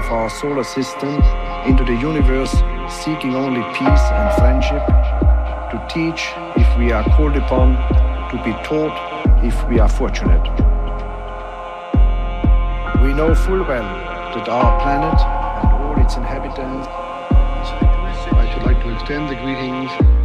of our solar system into the universe seeking only peace and friendship, to teach if we are called upon, to be taught if we are fortunate. We know full well that our planet and all its inhabitants. I should like to extend the greetings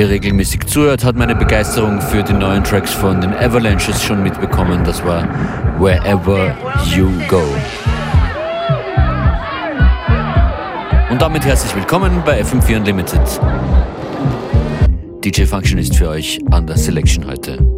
hier regelmäßig zuhört, hat meine Begeisterung für die neuen Tracks von den Avalanches schon mitbekommen. Das war Wherever You Go. Und damit herzlich willkommen bei FM4 Unlimited. DJ Function ist für euch an der Selection heute.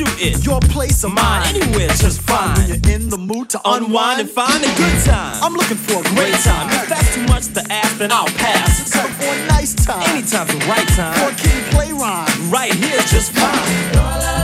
Shoot it. Your place of mine, anywhere just fine. When you're in the mood to unwind, and find a good time. I'm looking for a great time. If that's too much to ask, then I'll pass. It's time for a nice time. Anytime's the right time. For a kid play rhyme. Right here's just fine.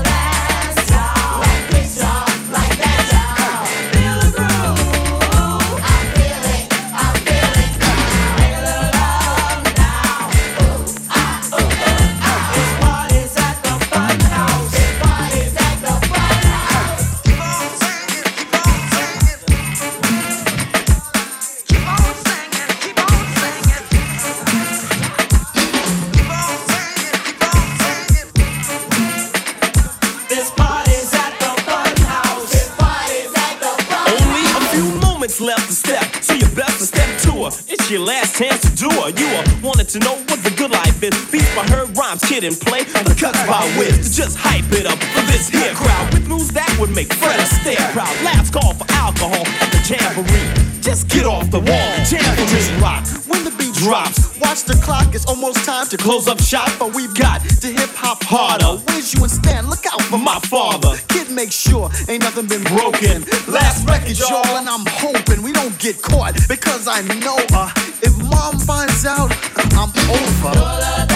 Your last chance to do it. You wanted to know what the good life is. Beats by her rhymes, Kid 'n Play, and the cuts by. To just hype it up for this here crowd with news that would make Fred Astaire proud. Last call for alcohol at the jamboree. Just get off the wall, jamboree rock. When the beat drops, watch the clock. It's almost time to close up shop, but we've got to hip hop harder. Where's you and Stan? Look out for my father. Kid, make sure ain't nothing been broken. Last record, y'all, and I'm hoping we get caught because I know uh, if mom finds out, I'm over.